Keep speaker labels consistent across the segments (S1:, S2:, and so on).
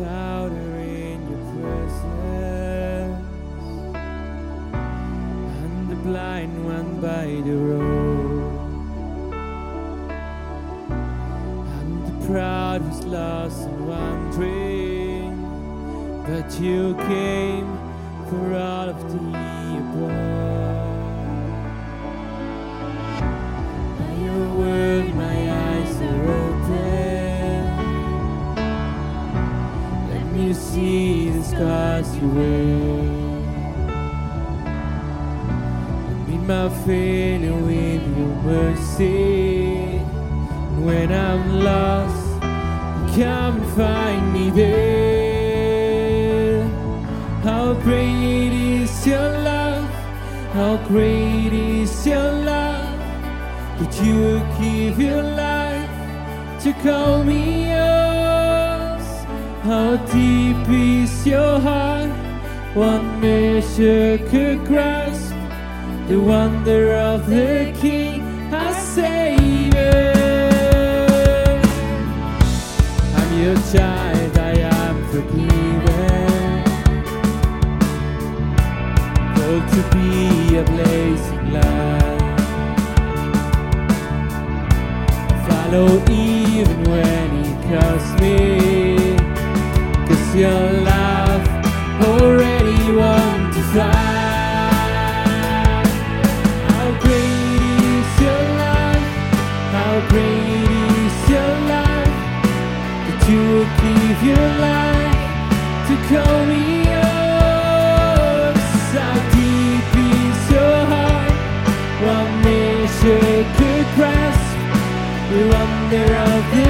S1: The in your presence. I'm the blind one by the road. I'm the proud who's lost and wandering. But you came for all of the above. By your word, my you wear. And my failure with your mercy. And when I'm lost, you come and find me there. How great is your love? How great is your love? That you give your life to call me. How deep is your heart? One measure could grasp the wonder of the King, our Savior. I'm your child, I am forgiven. Called to be a blazing light. Follow even when he calls me. Cause your love already won to fly. Is your is life to call me yours. How deep is your heart? One measure could grasp the wonder of the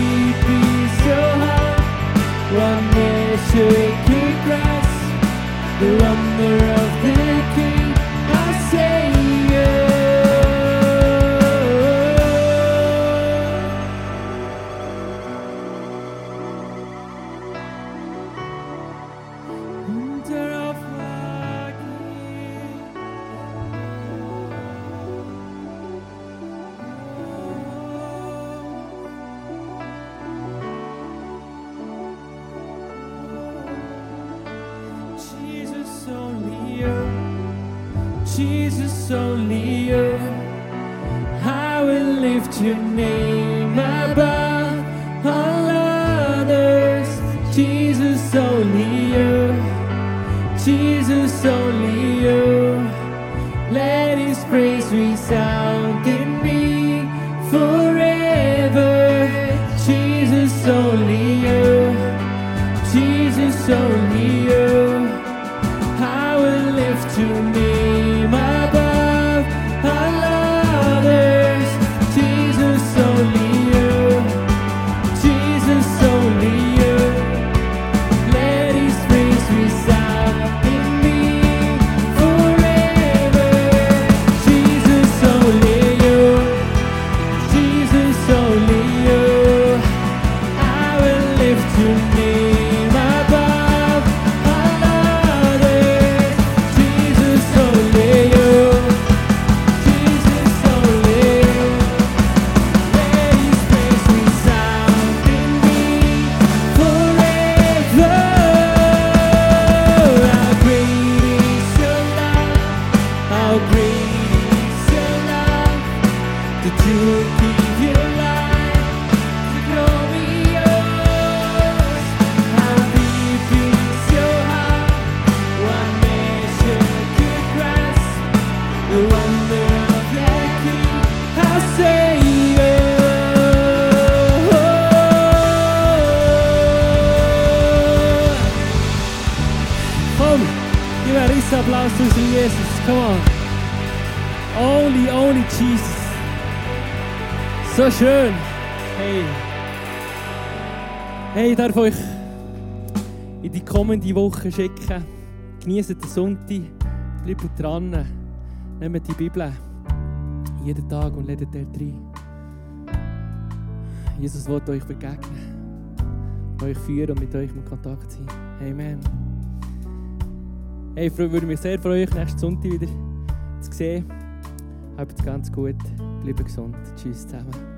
S1: Jesus only you. I will lift your name above all others. Jesus only you, Jesus only you. Let His praise resound Unserem Jesus. Come on. Only, only Jesus. So schön. Hey. Hey, ich darf euch in die kommende Woche schicken. Genießt den Sonntag. Bleibt dran. Nehmt die Bibel jeden Tag und ledet dort rein. Jesus wird euch begegnen, euch führen und mit euch in Kontakt sein. Amen. Hey, ich würde mich sehr freuen, euch nächsten Sonntag wieder zu sehen. Habt es ganz gut, bleibt gesund. Tschüss zusammen.